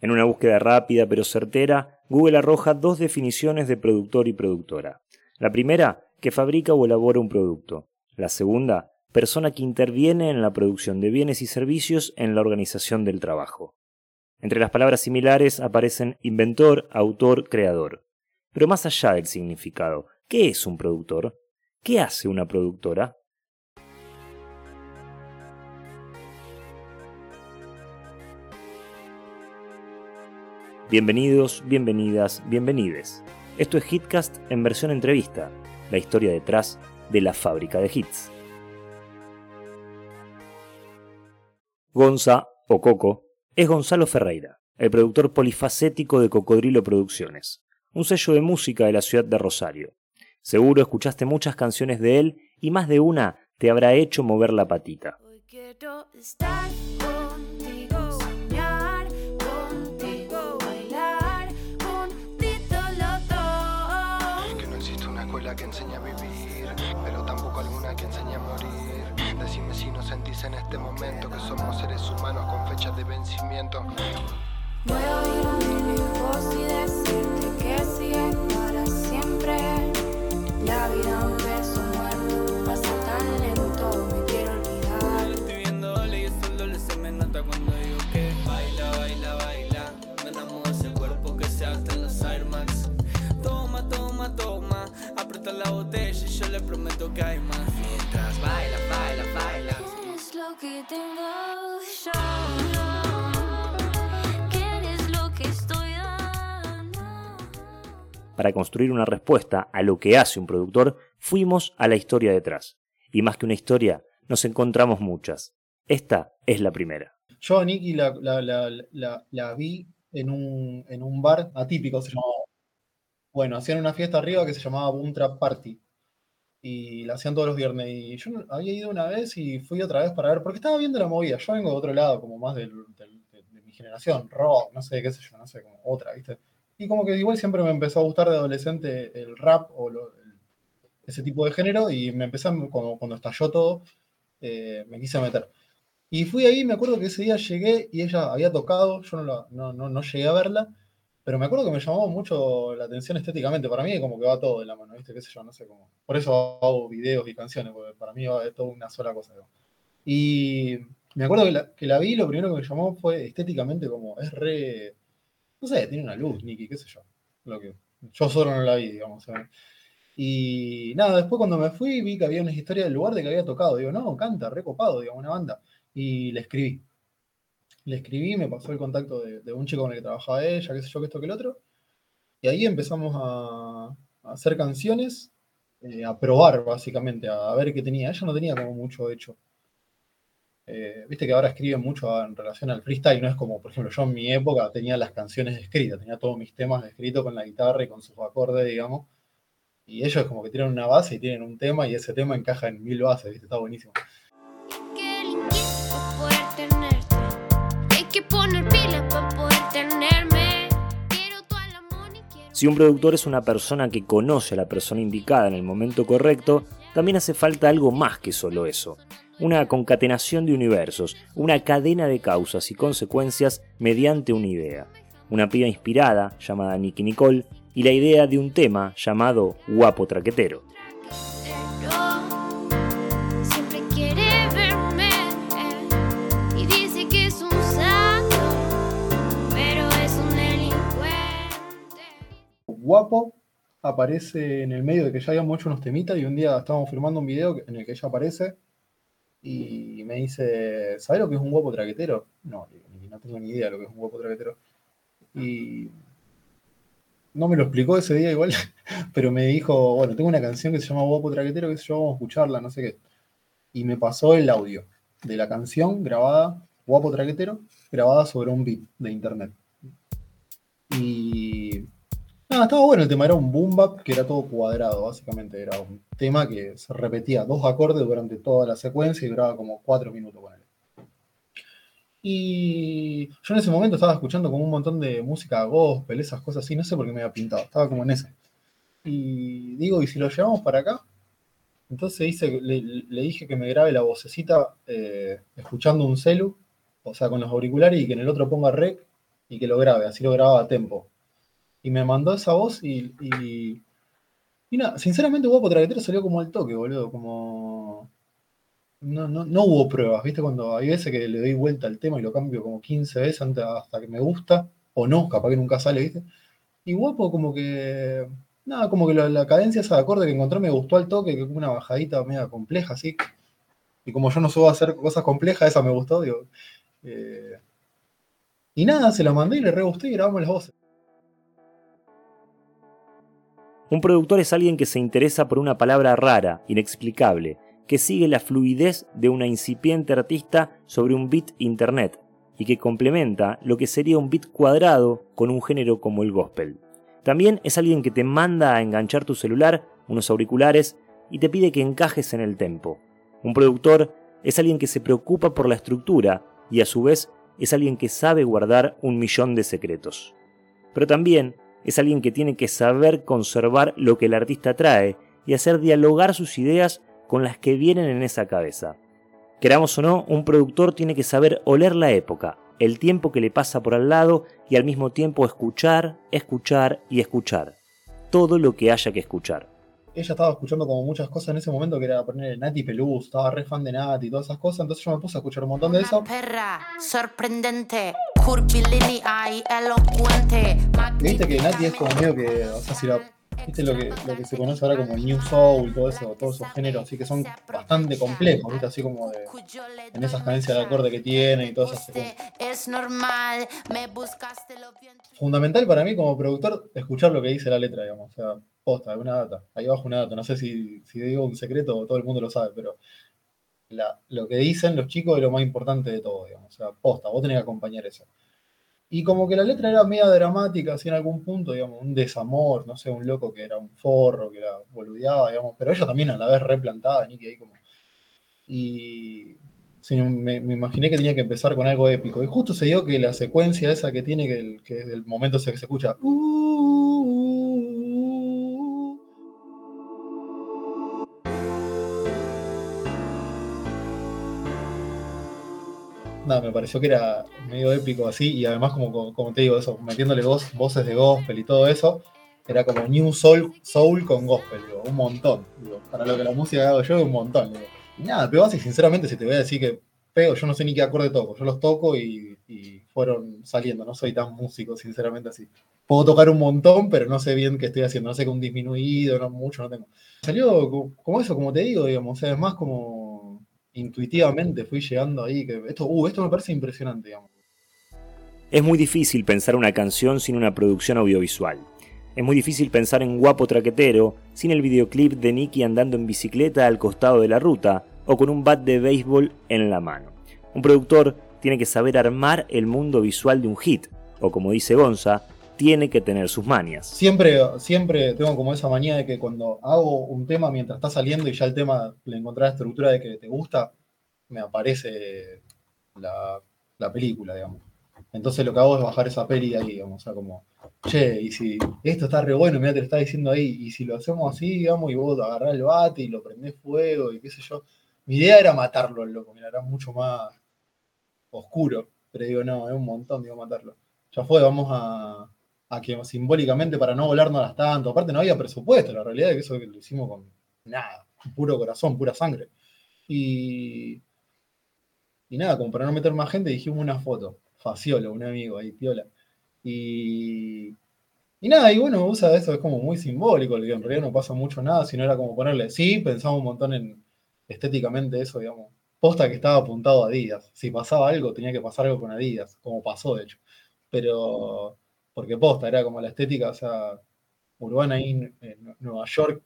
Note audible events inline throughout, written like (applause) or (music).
En una búsqueda rápida pero certera, Google arroja dos definiciones de productor y productora. La primera, que fabrica o elabora un producto. La segunda, persona que interviene en la producción de bienes y servicios en la organización del trabajo. Entre las palabras similares aparecen inventor, autor, creador. Pero más allá del significado, ¿qué es un productor? ¿Qué hace una productora? Bienvenidos, bienvenidas, bienvenides. Esto es Hitcast en versión entrevista, la historia detrás de la fábrica de hits. Gonza, o Coco, es Gonzalo Ferreira, el productor polifacético de Cocodrilo Producciones, un sello de música de la ciudad de Rosario. Seguro escuchaste muchas canciones de él y más de una te habrá hecho mover la patita. Que somos seres humanos con fechas de vencimiento. Para construir una respuesta a lo que hace un productor, fuimos a la historia detrás. Y más que una historia, nos encontramos muchas. Esta es la primera. Yo a Nicky la, la, vi en un, en un bar atípico, se llamaba bueno, hacían una fiesta arriba que se llamaba Boom Trap Party. Y la hacían todos los viernes. Y yo había ido una vez y fui otra vez para ver, porque estaba viendo la movida. Yo vengo de otro lado, como más de, mi generación, rock, no sé, qué sé yo, no sé, como otra, ¿viste? Y como que igual siempre me empezó a gustar de adolescente el rap o ese tipo de género. Y me empecé, como, cuando estalló todo, eh, me quise meter. Y fui ahí, me acuerdo que ese día llegué y ella había tocado, yo no, no, no, no llegué a verla pero me acuerdo que me llamó mucho la atención estéticamente. Para mí como que va todo de la mano, ¿viste? ¿Qué sé yo? No sé cómo. Por eso hago videos y canciones, porque para mí va todo una sola cosa. Y me acuerdo que la, que la vi, lo primero que me llamó fue estéticamente como, es re... No sé, tiene una luz, Nicky, qué sé yo. Lo que, yo solo no la vi, digamos. Y nada, después cuando me fui vi que había una historia del lugar de que había tocado. Digo, no, canta, recopado, digamos, una banda. Y le escribí le escribí, me pasó el contacto de, un chico con el que trabajaba ella, qué sé yo, que esto, que el otro. Y ahí empezamos a, hacer canciones, eh, a probar básicamente, a, ver qué tenía. Ella no tenía como mucho hecho. Eh, viste que ahora escriben mucho en relación al freestyle, no es como, por ejemplo, yo en mi época tenía las canciones escritas, tenía todos mis temas escritos con la guitarra y con sus acordes, digamos. Y ellos como que tienen una base y tienen un tema y ese tema encaja en mil bases, ¿viste? Está buenísimo. Si un productor es una persona que conoce a la persona indicada en el momento correcto, también hace falta algo más que solo eso. Una concatenación de universos, una cadena de causas y consecuencias mediante una idea. Una piba inspirada, llamada Nicky Nicole, y la idea de un tema llamado Guapo Traquetero. guapo aparece en el medio de que ya habíamos hecho unos temitas y un día estábamos filmando un video en el que ella aparece y me dice, ¿sabes lo que es un guapo traquetero? No, no tengo ni idea de lo que es un guapo traquetero. Y no me lo explicó ese día igual, (laughs) pero me dijo, bueno, tengo una canción que se llama Guapo Traquetero, que yo, vamos a escucharla, no sé qué. Y me pasó el audio de la canción grabada, Guapo Traquetero, grabada sobre un beat de internet. Y no, estaba bueno el tema, era un boom bap que era todo cuadrado, básicamente. Era un tema que se repetía dos acordes durante toda la secuencia y duraba como cuatro minutos con él. Y yo en ese momento estaba escuchando como un montón de música gospel, esas cosas así, no sé por qué me había pintado, estaba como en ese. Y digo, ¿y si lo llevamos para acá? Entonces le, dije que me grabe la vocecita eh, escuchando un celu, o sea, con los auriculares y que en el otro ponga rec y que lo grabe, así lo grababa a tempo. Y me mandó esa voz y, y, nada, sinceramente Guapo Traquetero salió como al toque, boludo, como... No, no, no hubo pruebas, ¿viste? Cuando hay veces que le doy vuelta al tema y lo cambio como 15 veces antes, hasta que me gusta, o no, capaz que nunca sale, ¿viste? Y Guapo como que... Nada, como que la, cadencia esa de acorde que encontré me gustó al toque, que como una bajadita media compleja, así. Y como yo no suelo hacer cosas complejas, esa me gustó, digo. Eh, y nada, se la mandé y le re gustó y grabamos las voces. Un productor es alguien que se interesa por una palabra rara, inexplicable, que sigue la fluidez de una incipiente artista sobre un beat internet y que complementa lo que sería un beat cuadrado con un género como el gospel. También es alguien que te manda a enganchar tu celular, unos auriculares y te pide que encajes en el tempo. Un productor es alguien que se preocupa por la estructura y a su vez es alguien que sabe guardar un millón de secretos. Pero también es alguien que tiene que saber conservar lo que el artista trae y hacer dialogar sus ideas con las que vienen en esa cabeza. Queramos o no, un productor tiene que saber oler la época, el tiempo que le pasa por al lado y al mismo tiempo escuchar, escuchar y escuchar. Todo lo que haya que escuchar. Ella estaba escuchando como muchas cosas en ese momento que era poner Nati Peluz, estaba re fan de Nati y todas esas cosas, entonces yo me puse a escuchar un montón de eso. Perra, sorprendente, curvilínea y elocuente. Viste que Nati es como medio que, o sea, si la ¿Viste lo que, lo que se conoce ahora como New Soul, todo eso, todos esos géneros, así que son bastante complejos, ¿viste? Así como de, en esas cadencias de acorde que tiene y todas esas Es normal, me buscaste lo Fundamental para mí como productor escuchar lo que dice la letra, digamos. O sea, posta, una data. Ahí abajo una data. No sé si, si digo un secreto todo el mundo lo sabe, pero lo que dicen los chicos es lo más importante de todo, digamos. O sea, posta, vos tenés que acompañar eso. Y como que la letra era media dramática, así en algún punto, digamos, un desamor, no sé, un loco que era un forro, que era boludeaba, digamos, pero ella también a la vez replantada, Nicky ahí como. Y me, imaginé que tenía que empezar con algo épico. Y justo se dio que la secuencia esa que tiene, que, el, que el momento que se escucha. Uh, me pareció que era medio épico así, y además como, como te digo, eso, metiéndole dos voces de gospel y todo eso, era como New Soul, Soul con gospel, un montón. para lo que la música hago yo, un montón. Y nada, pero así, sinceramente, si te voy a decir que pego, yo no sé ni qué acorde toco, yo los toco y, fueron saliendo, no soy tan músico, sinceramente así. Puedo tocar un montón, pero no sé bien qué estoy haciendo, no sé que un disminuido, no mucho, no tengo. Salió como eso, como te digo, digamos, o sea, es más como intuitivamente fui llegando ahí, que esto, uh, esto me parece impresionante. Es muy difícil pensar una canción sin una producción audiovisual. Es muy difícil pensar en Guapo Traquetero sin el videoclip de Nicky andando en bicicleta al costado de la ruta o con un bat de béisbol en la mano. Un productor tiene que saber armar el mundo visual de un hit, o como dice Gonza, tiene que tener sus manias. Siempre, siempre tengo como esa manía de que cuando hago un tema mientras está saliendo y ya el tema le encontré la estructura de que te gusta, me aparece la, película, digamos. Entonces lo que hago es bajar esa peli de ahí, digamos. O sea, como, che, y si esto está re bueno, mira, te lo está diciendo ahí, y si lo hacemos así, digamos, y vos agarrás el bate y lo prendés fuego y qué sé yo. Mi idea era matarlo al loco, mira, era mucho más oscuro. Pero digo, no, es un montón, digo, matarlo. Ya fue, vamos a, a que simbólicamente para no volarnos tanto. Aparte no había presupuesto, la realidad es que eso lo hicimos con nada, puro corazón, pura sangre. Y, y nada, como para no meter más gente, dijimos una foto. Faciolo, un amigo ahí, piola. Y, y nada, y bueno, usa eso, es como muy simbólico, que en realidad no pasa mucho nada, sino era como ponerle, sí, pensamos un montón en estéticamente eso, digamos. Posta que estaba apuntado a Adidas. Si pasaba algo, tenía que pasar algo con Adidas, como pasó de hecho. Pero porque posta, era como la estética, o sea, urbana ahí en, Nueva York,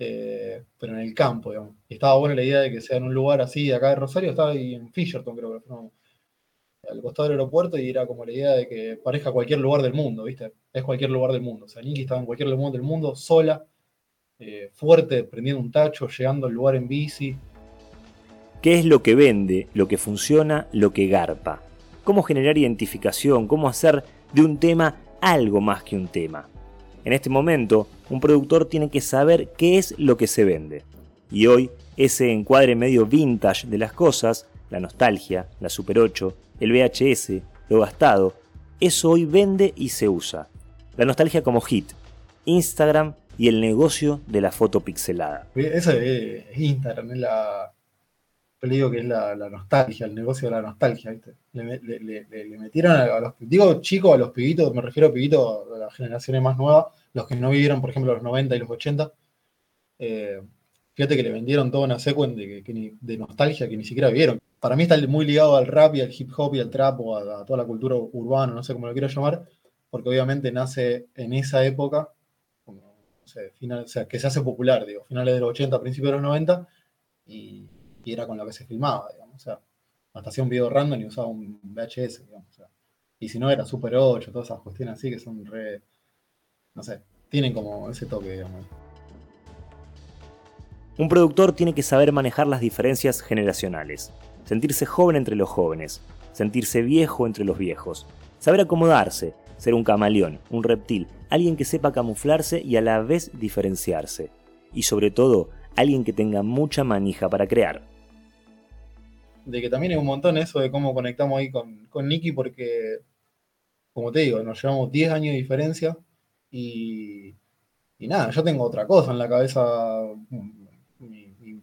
eh, pero en el campo, digamos. Y estaba buena la idea de que sea en un lugar así, acá de Rosario, estaba ahí en Fisherton, creo que no, al costado del aeropuerto, y era como la idea de que parezca cualquier lugar del mundo, ¿viste? Es cualquier lugar del mundo. O sea, Nicky estaba en cualquier lugar del mundo, sola, eh, fuerte, prendiendo un tacho, llegando al lugar en bici. ¿Qué es lo que vende, lo que funciona, lo que garpa? ¿Cómo generar identificación? ¿Cómo hacer de un tema algo más que un tema. En este momento, un productor tiene que saber qué es lo que se vende. Y hoy, ese encuadre medio vintage de las cosas, la nostalgia, la Super 8, el VHS, lo gastado, Eso hoy vende y se usa. La nostalgia como hit, Instagram y el negocio de la foto pixelada. Eso es Instagram, es la, le digo que es la, nostalgia, el negocio de la nostalgia, ¿viste? Le, metieron a, los, digo chicos, a los pibitos, me refiero a pibitos de las generaciones más nuevas, los que no vivieron, por ejemplo, los 90 y los 80. Eh, fíjate que le vendieron toda una secuencia de, nostalgia que ni siquiera vivieron. Para mí está muy ligado al rap y al hip hop y al trap o a, toda la cultura urbana, no sé cómo lo quiero llamar, porque obviamente nace en esa época, final, o sea, que se hace popular, digo, finales de los 80, principios de los 90, y y era con lo que se filmaba, digamos. O sea, hasta hacía un video random y usaba un VHS, digamos. y si no, era Super 8, todas esas cuestiones así que son re. No sé, tienen como ese toque, digamos. Un productor tiene que saber manejar las diferencias generacionales, sentirse joven entre los jóvenes, sentirse viejo entre los viejos, saber acomodarse, ser un camaleón, un reptil, alguien que sepa camuflarse y a la vez diferenciarse, y sobre todo, alguien que tenga mucha manija para crear de que también es un montón eso de cómo conectamos ahí con, con Nicky, porque, como te digo, nos llevamos 10 años de diferencia y, y nada, yo tengo otra cosa en la cabeza,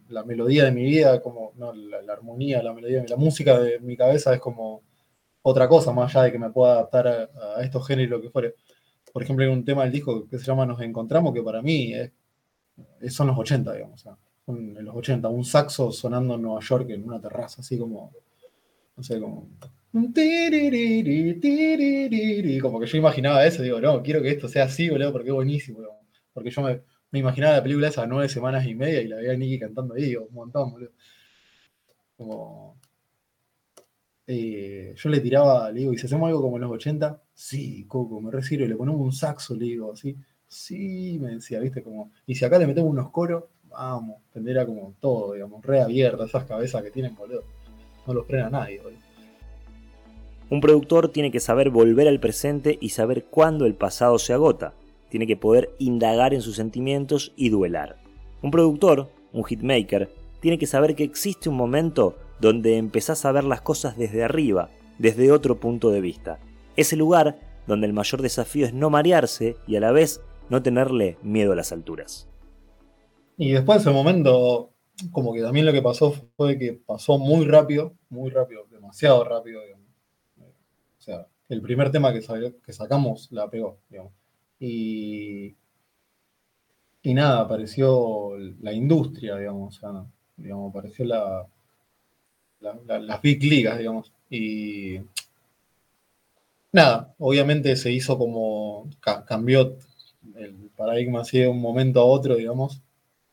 la melodía de mi vida, como, no, la, armonía, la melodía, la música de mi cabeza es como otra cosa, más allá de que me pueda adaptar a, estos géneros que fuere. Por ejemplo, hay un tema del disco que se llama Nos Encontramos, que para mí es, son los 80, digamos en los 80, un saxo sonando en Nueva York en una terraza, así como, no sé, como... Como que yo imaginaba eso, digo, no, quiero que esto sea así, boludo, porque es buenísimo, porque yo me, imaginaba la película esa nueve semanas y media y la veía a Nicky cantando ahí, digo, un montón, boludo. Como... Eh, yo le tiraba, digo, ¿y si hacemos algo como en los 80? Sí, Coco, me recibo, le ponemos un saxo, le digo, así. Sí, me decía, viste, como, y si acá le metemos unos coros, vamos, tendría como todo, digamos, reabierta, esas cabezas que tienen, boludo. No los frena nadie, boludo. Un productor tiene que saber volver al presente y saber cuándo el pasado se agota. Tiene que poder indagar en sus sentimientos y duelar. Un productor, un hitmaker, tiene que saber que existe un momento donde empezás a ver las cosas desde arriba, desde otro punto de vista. Ese lugar donde el mayor desafío es no marearse y a la vez no tenerle miedo a las alturas. Y después en ese momento, como que también lo que pasó fue que pasó muy rápido, muy rápido, demasiado rápido, digamos. O sea, el primer tema que, que sacamos la pegó, digamos. Y, y nada, apareció la industria, digamos, o sea, digamos, apareció la, las big ligas, digamos. Y nada, obviamente se hizo como, cambió el paradigma así de un momento a otro, digamos,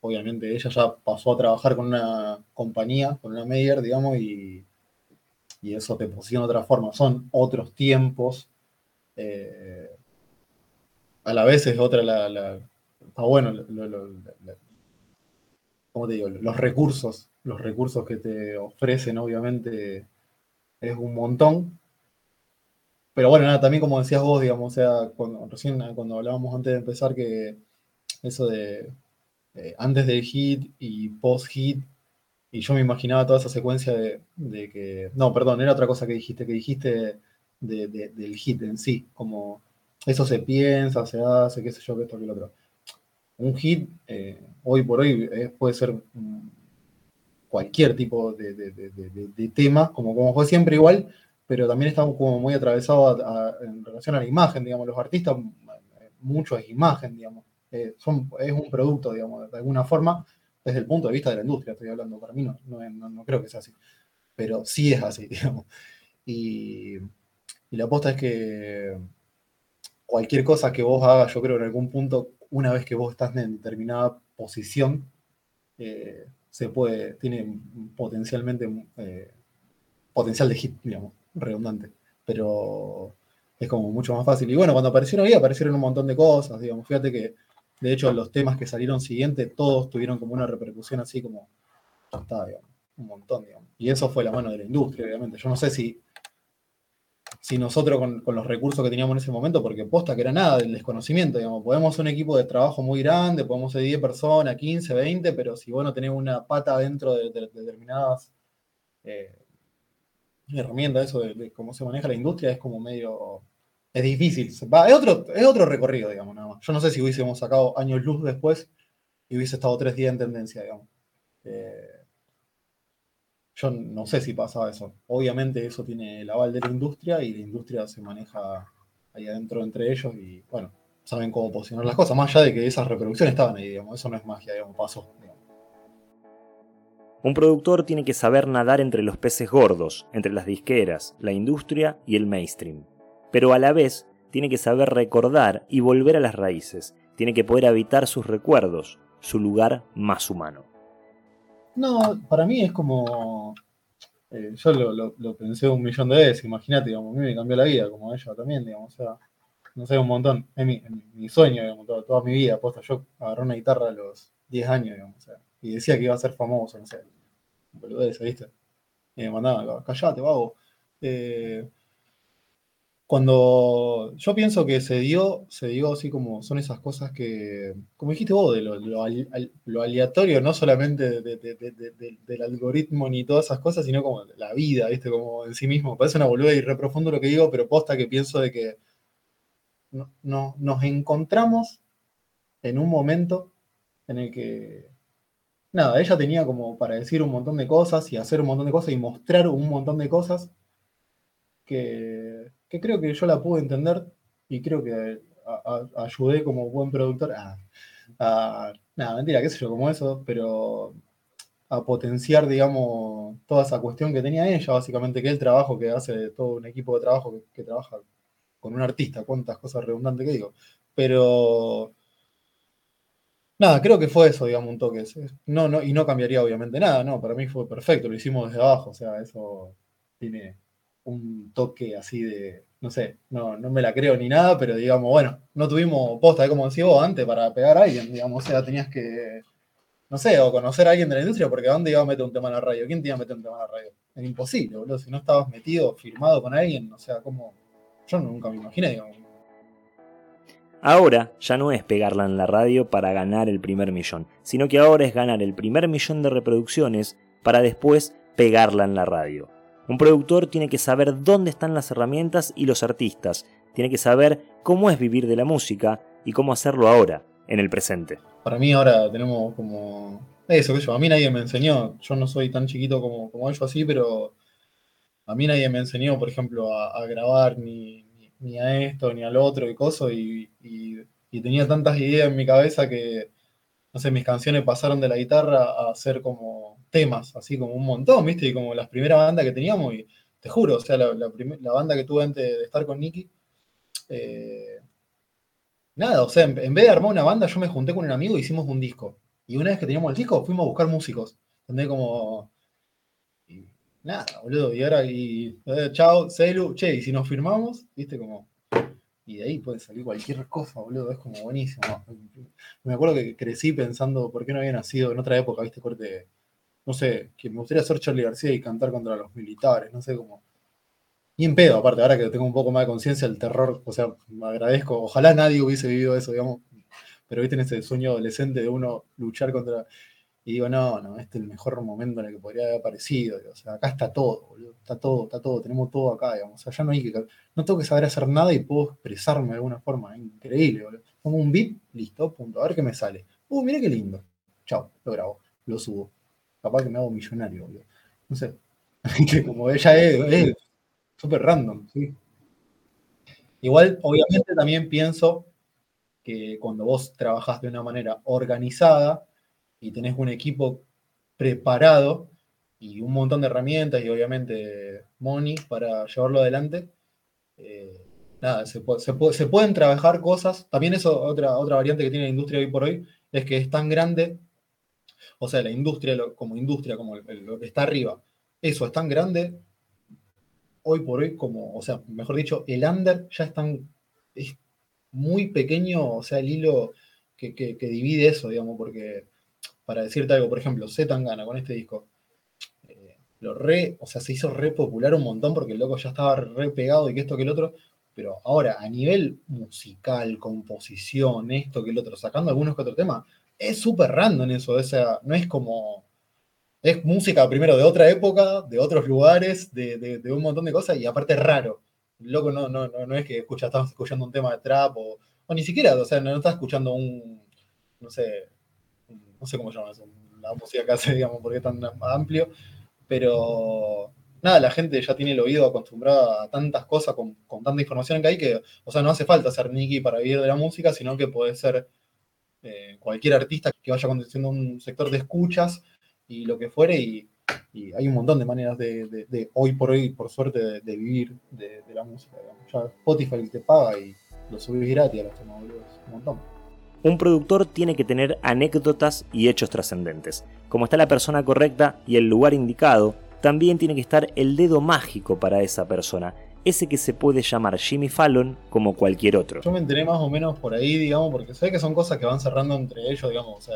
obviamente ella ya pasó a trabajar con una compañía, con una Meyer, digamos, y, eso te posiciona de otra forma. Son otros tiempos. Eh, a la vez es otra la. está bueno, como te digo, los recursos, los recursos que te ofrecen, obviamente, es un montón. Pero bueno, nada, también como decías vos, digamos, o sea, recién cuando hablábamos antes de empezar que eso de eh, antes del hit y post-hit, y yo me imaginaba toda esa secuencia de, que, no, perdón, era otra cosa que dijiste, que dijiste del hit en sí, como eso se piensa, se hace, qué sé yo, que esto, que lo otro. Un hit, eh, hoy por hoy, eh, puede ser cualquier tipo de, tema, como, como fue siempre igual, pero también está como muy atravesado en relación a la imagen, digamos, los artistas, mucho es imagen, digamos. Eh, es un producto, digamos, de alguna forma, desde el punto de vista de la industria, estoy hablando, para mí no, no, creo que sea así, pero sí es así, (laughs) digamos. Y, la aposta es que cualquier cosa que vos hagas, yo creo en algún punto, una vez que vos estás en determinada posición, eh, se puede, tiene potencialmente eh, potencial de hit, digamos, redundante. Pero es como mucho más fácil. Y bueno, cuando aparecieron ahí, aparecieron un montón de cosas, digamos. Fíjate que de hecho, los temas que salieron siguientes, todos tuvieron como una repercusión así como, está, digamos, un montón, digamos. Y eso fue la mano de la industria, obviamente. Yo no sé si, si nosotros con, los recursos que teníamos en ese momento, porque posta que era nada del desconocimiento, digamos, podemos ser un equipo de trabajo muy grande, podemos ser 10 personas, 15, 20, pero si vos no tenés una pata dentro de, determinadas eh, herramientas, eso de, cómo se maneja la industria, es como medio es difícil. Es, otro, es otro recorrido, digamos, nada más. Yo no sé si hubiésemos sacado años luz después y hubiese estado tres días en tendencia, digamos. Eh, yo no sé si pasaba eso. Obviamente eso tiene el aval de la industria y la industria se maneja ahí adentro entre ellos y bueno, saben cómo posicionar las cosas, más allá de que esas reproducciones estaban ahí, digamos, eso no es magia, digamos, pasó. Un productor tiene que saber nadar entre los peces gordos, entre las disqueras, la industria y el mainstream. Pero a la vez tiene que saber recordar y volver a las raíces, tiene que poder habitar sus recuerdos, su lugar más humano. No, para mí es como. Eh, yo lo, pensé un millón de veces, imagínate, digamos, a mí me cambió la vida, como ella también, digamos, o sea, no sé, un montón. Es mi, sueño, digamos, toda, mi vida, aposta. Yo agarré una guitarra a los 10 años, digamos, o sea, y decía que iba a ser famoso, no sé, boludez, ¿viste? Y me mandaba, callate, vago. Eh, cuando yo pienso que se dio, se dio así como son esas cosas que, como dijiste vos, de lo, aleatorio, no solamente del algoritmo ni todas esas cosas, sino como la vida, ¿viste? Como en sí mismo. Parece una boluda y reprofundo lo que digo, pero posta que pienso de que no, nos encontramos en un momento en el que, nada, ella tenía como para decir un montón de cosas y hacer un montón de cosas y mostrar un montón de cosas que que creo que yo la pude entender y creo que ayudé como buen productor a, nada, mentira, qué sé yo, como eso, pero a potenciar, digamos, toda esa cuestión que tenía ella, básicamente, que el trabajo que hace todo un equipo de trabajo que, trabaja con un artista, cuántas cosas redundantes que digo, pero... Nada, creo que fue eso, digamos, un toque. No, no, y no cambiaría obviamente nada, no, para mí fue perfecto, lo hicimos desde abajo, o sea, eso tiene, un toque así de, no sé, no, no me la creo ni nada, pero digamos, bueno, no tuvimos posta, como decía vos antes, para pegar a alguien, digamos, o sea, tenías que, no sé, o conocer a alguien de la industria, porque ¿a dónde iba a meter un tema en la radio? ¿Quién te iba a meter un tema en la radio? Es imposible, boludo, si no estabas metido, firmado con alguien, o sea, como, yo nunca me imaginé, digamos. Ahora ya no es pegarla en la radio para ganar el primer millón, sino que ahora es ganar el primer millón de reproducciones para después pegarla en la radio. Un productor tiene que saber dónde están las herramientas y los artistas, tiene que saber cómo es vivir de la música y cómo hacerlo ahora, en el presente. Para mí ahora tenemos como eso que yo, a mí nadie me enseñó, yo no soy tan chiquito como, como ellos así, pero a mí nadie me enseñó, por ejemplo, a, grabar ni, ni, a esto, ni al otro y cosas, y, y, tenía tantas ideas en mi cabeza que, no sé, mis canciones pasaron de la guitarra a ser como temas, así como un montón, ¿viste? Y como las primeras bandas que teníamos, y te juro, o sea, la, la, banda que tuve antes de estar con Nicky, eh, nada, o sea, en, vez de armar una banda, yo me junté con un amigo y hicimos un disco. Y una vez que teníamos el disco, fuimos a buscar músicos. ¿Entendés? Como. nada, boludo. Y ahora, y. Eh, chao, Celu, che, y si nos firmamos, ¿viste? Como. Y de ahí puede salir cualquier cosa, boludo. Es como buenísimo. Me acuerdo que crecí pensando por qué no había nacido en otra época, ¿viste? Corte no sé, que me gustaría ser Charlie García y cantar contra los militares, no sé cómo. Y en pedo, aparte, ahora que tengo un poco más de conciencia del terror, o sea, me agradezco. Ojalá nadie hubiese vivido eso, digamos, pero viste en ese sueño adolescente de uno luchar contra. Y digo, no, no, este es el mejor momento en el que podría haber aparecido. O sea, acá está todo, boludo. Está todo, está todo, tenemos todo acá, digamos. O sea, ya no hay que. No tengo que saber hacer nada y puedo expresarme de alguna forma. Increíble, boludo. Pongo un beat, listo, punto. A ver qué me sale. Uh, mira qué lindo. Chao, lo grabo, lo subo capaz que me hago millonario, boludo. No sé. (laughs) que como ella es, súper random. Igual, obviamente también pienso que cuando vos trabajás de una manera organizada y tenés un equipo preparado y un montón de herramientas y obviamente money para llevarlo adelante, eh, nada, se, se, pueden trabajar cosas. También eso, otra, otra variante que tiene la industria hoy por hoy, es que es tan grande o sea, la industria como industria, como lo que está arriba, eso es tan grande, hoy por hoy, como, o sea, mejor dicho, el under ya es tan, es muy pequeño, o sea, el hilo que, divide eso, digamos, porque, para decirte algo, por ejemplo, Z Tangana con este disco, eh, lo re, o sea, se hizo re popular un montón porque el loco ya estaba re pegado y que esto que el otro, pero ahora, a nivel musical, composición, esto que el otro, sacando algunos que otros temas, es súper random eso, o sea, no es como... Es música primero de otra época, de otros lugares, de, un montón de cosas, y aparte es raro. loco no, no, no, no es que escucha, estás escuchando un tema de trap o, ni siquiera, o sea, no estás escuchando un, no sé, no sé cómo se llama eso, la música que hace, (laughs) digamos, porque es tan amplio, pero nada, la gente ya tiene el oído acostumbrado a tantas cosas con, con tanta información que hay que, o sea, no hace falta ser Nicky para vivir de la música, sino que puede ser eh, cualquier artista que vaya conduciendo un sector de escuchas y lo que fuere, y, hay un montón de maneras de, hoy por hoy, por suerte, de, vivir de, la música. Ya Spotify te paga y lo subís gratis a los temas, un montón. Un productor tiene que tener anécdotas y hechos trascendentes. Como está la persona correcta y el lugar indicado, también tiene que estar el dedo mágico para esa persona, ese que se puede llamar Jimmy Fallon como cualquier otro. Yo me enteré más o menos por ahí, digamos, porque sé que son cosas que van cerrando entre ellos, digamos, o sea,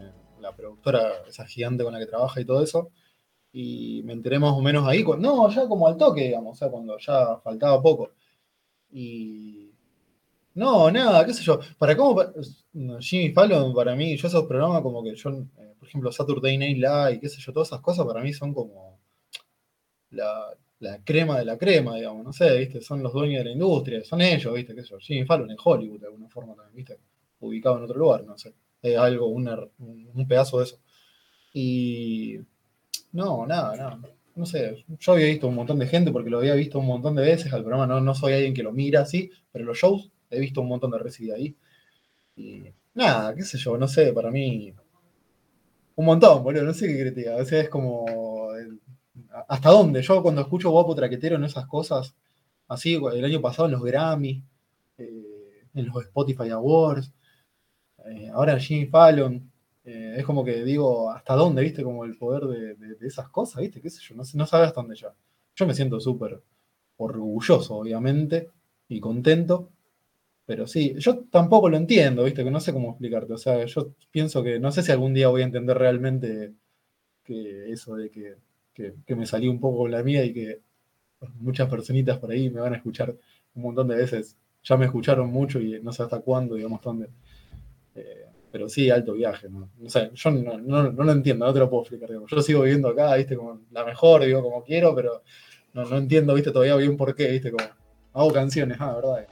eh, la productora, esa gigante con la que trabaja y todo eso, y me enteré más o menos ahí, no, ya como al toque, digamos, o sea, cuando ya faltaba poco. Y... No, nada, qué sé yo, para cómo, Jimmy Fallon, para mí, yo esos programas como que yo, eh, por ejemplo, Saturday Night Live, qué sé yo, todas esas cosas para mí son como la, la crema de la crema, digamos, no sé, ¿viste? Son los dueños de la industria, son ellos, ¿viste? ¿Qué sé yo? Jimmy Fallon en Hollywood, de alguna forma también, ¿viste? Ubicado en otro lugar, no sé. Es algo, un, pedazo de eso. Y. No, nada, nada. No sé, yo había visto un montón de gente porque lo había visto un montón de veces al programa, no, no soy alguien que lo mira así, pero los shows he visto un montón de Resi ahí. Y nada, qué sé yo, no sé, para mí. Un montón, boludo, no sé qué crítica. O sea, es como ¿Hasta dónde? Yo cuando escucho guapo traquetero en esas cosas, así el año pasado en los Grammy, eh, en los Spotify Awards, eh, ahora Jimmy Fallon, eh, es como que digo, ¿hasta dónde, viste? Como el poder de, esas cosas, viste, qué sé yo, no, no sabes hasta dónde ya. Yo me siento súper orgulloso, obviamente, y contento, pero sí, yo tampoco lo entiendo, viste, que no sé cómo explicarte, o sea, yo pienso que no sé si algún día voy a entender realmente que eso de que que, me salí un poco la mía y que muchas personitas por ahí me van a escuchar un montón de veces. Ya me escucharon mucho y no sé hasta cuándo, digamos, dónde. Eh, pero sí, alto viaje, ¿no? O sea, yo no, no, lo entiendo, no te lo puedo explicar. Yo sigo viviendo acá, ¿viste? Como la mejor, digo, como quiero, pero no, no entiendo, ¿viste? Todavía bien por qué, ¿viste? Como hago canciones, ah, ¿verdad?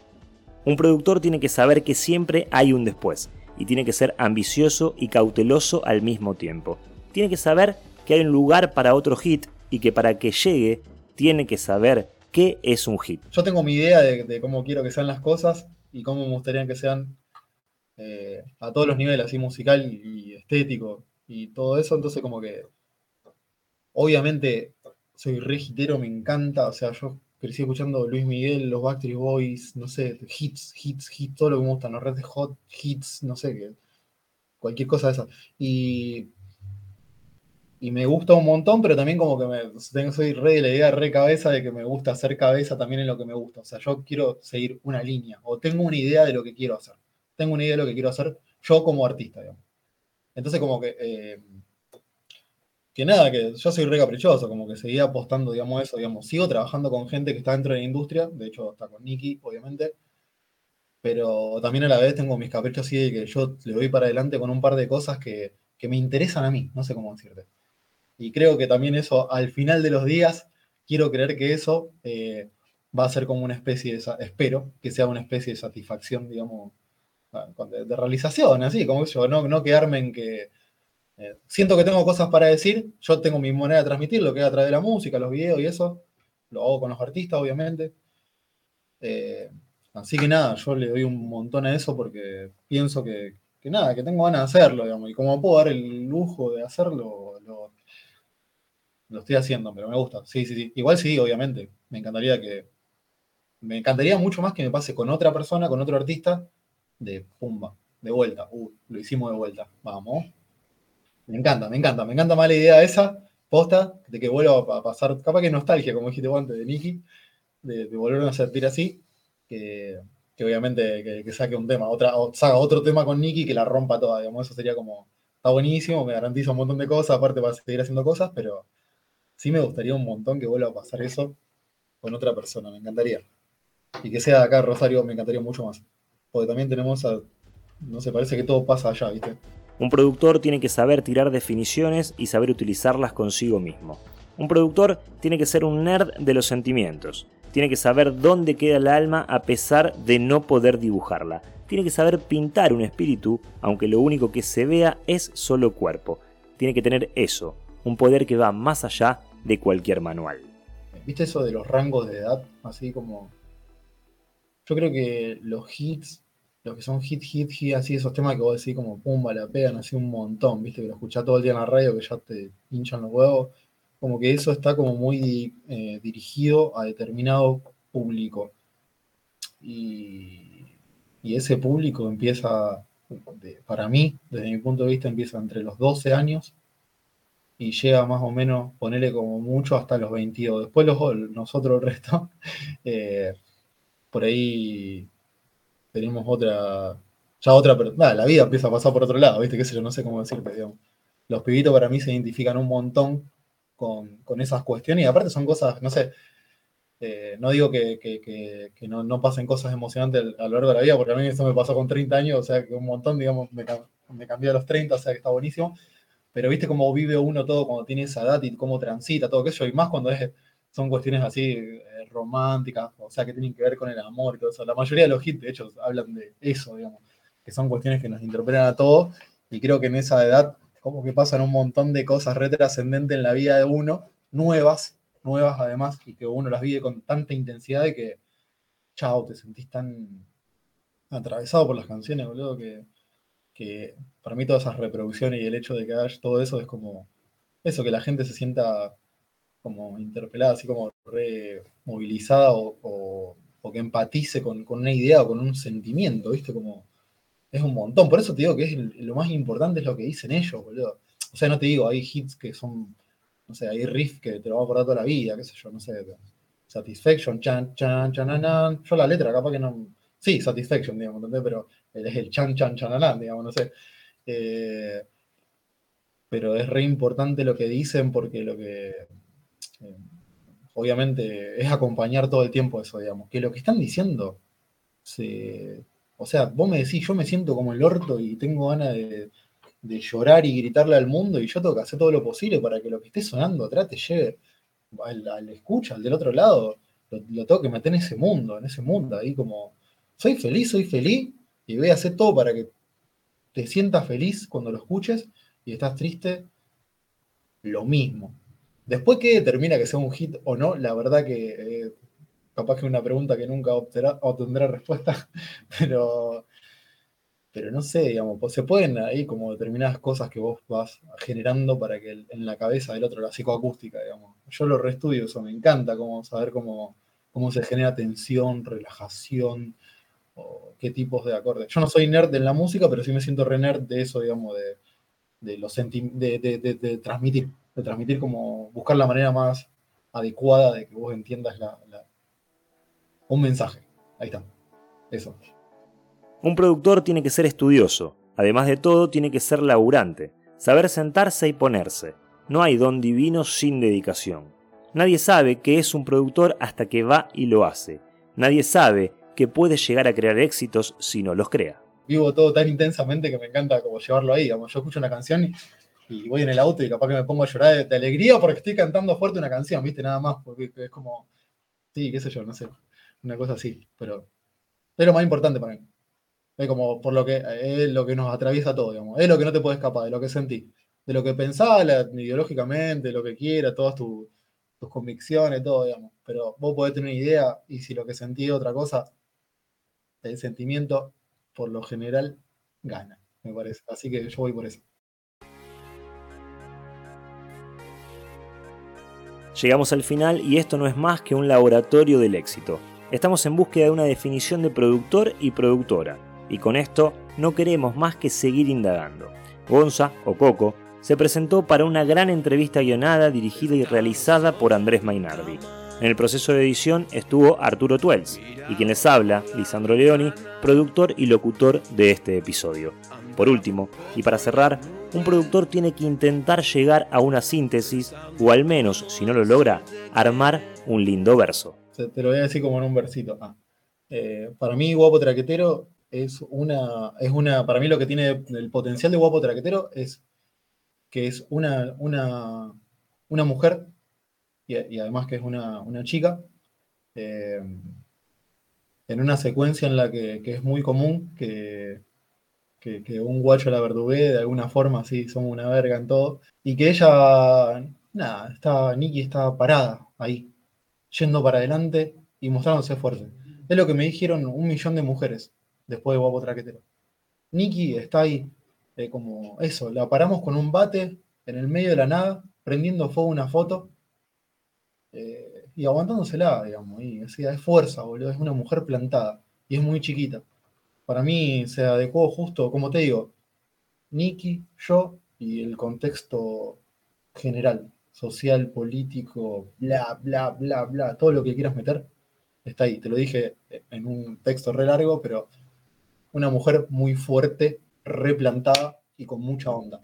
Un productor tiene que saber que siempre hay un después y tiene que ser ambicioso y cauteloso al mismo tiempo. Tiene que saber que hay un lugar para otro hit y que para que llegue tiene que saber qué es un hit. Yo tengo mi idea de, cómo quiero que sean las cosas y cómo me gustaría que sean eh, a todos los niveles, así musical y, estético y todo eso, entonces como que obviamente soy rigitero, me encanta, o sea, yo crecí escuchando Luis Miguel, los Backstreet Boys, no sé, hits, hits, hits, todo lo que me gusta, los Red Hot, hits, no sé, qué, cualquier cosa de esa. Y y me gusta un montón, pero también como que me, soy re de la idea, re cabeza de que me gusta hacer cabeza también en lo que me gusta. O sea, yo quiero seguir una línea o tengo una idea de lo que quiero hacer. Tengo una idea de lo que quiero hacer yo como artista, digamos. Entonces como que... Eh, que nada, que yo soy re caprichoso, como que seguía apostando, digamos, eso, digamos. Sigo trabajando con gente que está dentro de la industria, de hecho está con Nicky, obviamente, pero también a la vez tengo mis caprichos así de que yo le doy para adelante con un par de cosas que, que me interesan a mí, no sé cómo decirte. Y creo que también eso, al final de los días, quiero creer que eso eh, va a ser como una especie de, espero que sea una especie de satisfacción, digamos, ah, de, realización, así, como yo, no, quedarme en que eh, siento que tengo cosas para decir, yo tengo mi manera de transmitir, lo que es a través de la música, los videos y eso, lo hago con los artistas, obviamente. Eh, así que nada, yo le doy un montón a eso porque pienso que, que nada, que tengo ganas de hacerlo, digamos, y como puedo dar el lujo de hacerlo, lo, estoy haciendo, pero me gusta. Sí, sí, sí. Igual sí, obviamente. Me encantaría que. Me encantaría mucho más que me pase con otra persona, con otro artista, de pumba, de vuelta. Uh, lo hicimos de vuelta. Vamos. Me encanta, me encanta. Me encanta más la idea esa, posta, de que vuelva a pasar. Capaz que nostalgia, como dijiste antes, de Nicky, de, volver a sentir así. Que, obviamente que, saque un tema, otra, o saca otro tema con Nicky que la rompa toda, digamos, eso sería como, está buenísimo, me garantiza un montón de cosas, aparte para seguir haciendo cosas, pero sí me gustaría un montón que vuelva a pasar eso con otra persona, me encantaría. Y que sea de acá, Rosario, me encantaría mucho más. Porque también tenemos a, no sé, parece que todo pasa allá, ¿viste? Un productor tiene que saber tirar definiciones y saber utilizarlas consigo mismo. Un productor tiene que ser un nerd de los sentimientos. Tiene que saber dónde queda el alma a pesar de no poder dibujarla. Tiene que saber pintar un espíritu, aunque lo único que se vea es solo cuerpo. Tiene que tener eso, un poder que va más allá de cualquier manual. ¿Viste eso de los rangos de edad? Así como. Yo creo que los hits, los que son hit, hit, hit, así, esos temas que vos decís como pumba, la pegan así un montón, ¿viste? Que lo escuchás todo el día en la radio, que ya te hinchan los huevos. Como que eso está como muy eh, dirigido a determinado público. Y, ese público empieza, para mí, desde mi punto de vista, empieza entre los 12 años y llega más o menos, ponerle como mucho hasta los 22. Después los, nosotros el resto, (laughs) eh, por ahí tenemos otra, ya otra, pero la vida empieza a pasar por otro lado, ¿viste? Qué sé yo, no sé cómo decirte, digamos. Los pibitos para mí se identifican un montón con, esas cuestiones y aparte son cosas, no sé, eh, no digo que, no, pasen cosas emocionantes a lo largo de la vida, porque a mí eso me pasó con 30 años, o sea que un montón, digamos, me, me cambié a los 30, o sea que está buenísimo pero viste cómo vive uno todo cuando tiene esa edad y cómo transita todo eso, y más cuando es, son cuestiones así eh, románticas, o sea, que tienen que ver con el amor y todo eso. La mayoría de los hits, de hecho, hablan de eso, digamos, que son cuestiones que nos interpretan a todos, y creo que en esa edad, como que pasan un montón de cosas retrascendentes en la vida de uno, nuevas, nuevas además, y que uno las vive con tanta intensidad de que, chao, te sentís tan atravesado por las canciones, boludo, que que para mí todas esas reproducciones y el hecho de que haya todo eso es como eso, que la gente se sienta como interpelada, así como re movilizada o, que empatice con, una idea o con un sentimiento, ¿viste? Como es un montón. Por eso te digo que es lo más importante es lo que dicen ellos, boludo. O sea, no te digo, hay hits que son, no sé, hay riffs que te lo va a acordar toda la vida, qué sé yo, no sé. Satisfaction, chan, chan, chan, Yo la letra capaz que no... Sí, Satisfaction, digamos, ¿entendés? Pero es el chan chan chanalán, digamos, no sé. Eh, pero es re importante lo que dicen porque lo que eh, obviamente es acompañar todo el tiempo eso, digamos, que lo que están diciendo, o sea, vos me decís, yo me siento como el orto y tengo ganas de, llorar y gritarle al mundo y yo tengo que hacer todo lo posible para que lo que esté sonando atrás te lleve al, escucha, al del otro lado, lo, lo tengo que meter en ese mundo, en ese mundo, ahí como, soy feliz, soy feliz, y voy a hacer todo para que te sientas feliz cuando lo escuches y estás triste, lo mismo. Después que determina que sea un hit o no, la verdad que eh, capaz que es una pregunta que nunca obtendrá, respuesta, (laughs) pero, pero no sé, digamos, pues se pueden ahí como determinadas cosas que vos vas generando para que en la cabeza del otro, la psicoacústica, digamos. Yo lo reestudio, eso me encanta, como saber cómo, cómo se genera tensión, relajación, o qué tipos de acordes. Yo no soy nerd en la música, pero sí me siento re nerd de eso, digamos, de, los de, transmitir, de transmitir como buscar la manera más adecuada de que vos entiendas un mensaje. Ahí está. Eso. Un productor tiene que ser estudioso. Además de todo, tiene que ser laburante. Saber sentarse y ponerse. No hay don divino sin dedicación. Nadie sabe qué es un productor hasta que va y lo hace. Nadie sabe que puede llegar a crear éxitos si no los crea. Vivo todo tan intensamente que me encanta como llevarlo ahí. Como yo escucho una canción y, voy en el auto y capaz que me pongo a llorar de, alegría porque estoy cantando fuerte una canción, ¿viste? Nada más, porque es como, sí, qué sé yo, no sé, una cosa así. Pero es lo más importante para mí. Es como por lo que es lo que nos atraviesa todo, digamos. Es lo que no te puede escapar, de lo que sentí. De lo que pensás ideológicamente, de lo que quiera, todas tus convicciones, todo, digamos. Pero vos podés tener una idea y si lo que sentí es otra cosa, el sentimiento por lo general gana, me parece. Así que yo voy por eso. Llegamos al final y esto no es más que un laboratorio del éxito. Estamos en búsqueda de una definición de productor y productora, y con esto no queremos más que seguir indagando. Gonza, o Coco, se presentó para una gran entrevista guionada dirigida y realizada por Andrés Mainardi. En el proceso de edición estuvo Arturo Tuels y quien les habla, Lisandro Leoni, productor y locutor de este episodio. Por último, y para cerrar, un productor tiene que intentar llegar a una síntesis, o al menos, si no lo logra, armar un lindo verso. Te lo voy a decir como en un versito. Ah, eh, para mí, Guapo Traquetero es una, es una. Para mí, lo que tiene el potencial de Guapo Traquetero es que es una, una, una mujer y, además que es una, chica, eh, en una secuencia en la que, que es muy común que, que, un guacho la verduguee de alguna forma, así, somos una verga en todo, y que ella, nada, está, Nikki está parada ahí, yendo para adelante y mostrándose fuerte. Es lo que me dijeron un millón de mujeres después de Guapo Traquetero. Nikki está ahí, eh, como eso, la paramos con un bate en el medio de la nada, prendiendo fuego una foto eh, y aguantándosela, digamos. Y, así, es fuerza, boludo, es una mujer plantada y es muy chiquita. Para mí se adecuó justo, como te digo, Nikki, yo y el contexto general, social, político, bla, bla, bla, bla, todo lo que quieras meter, está ahí. Te lo dije en un texto re largo, pero una mujer muy fuerte, replantada y con mucha onda.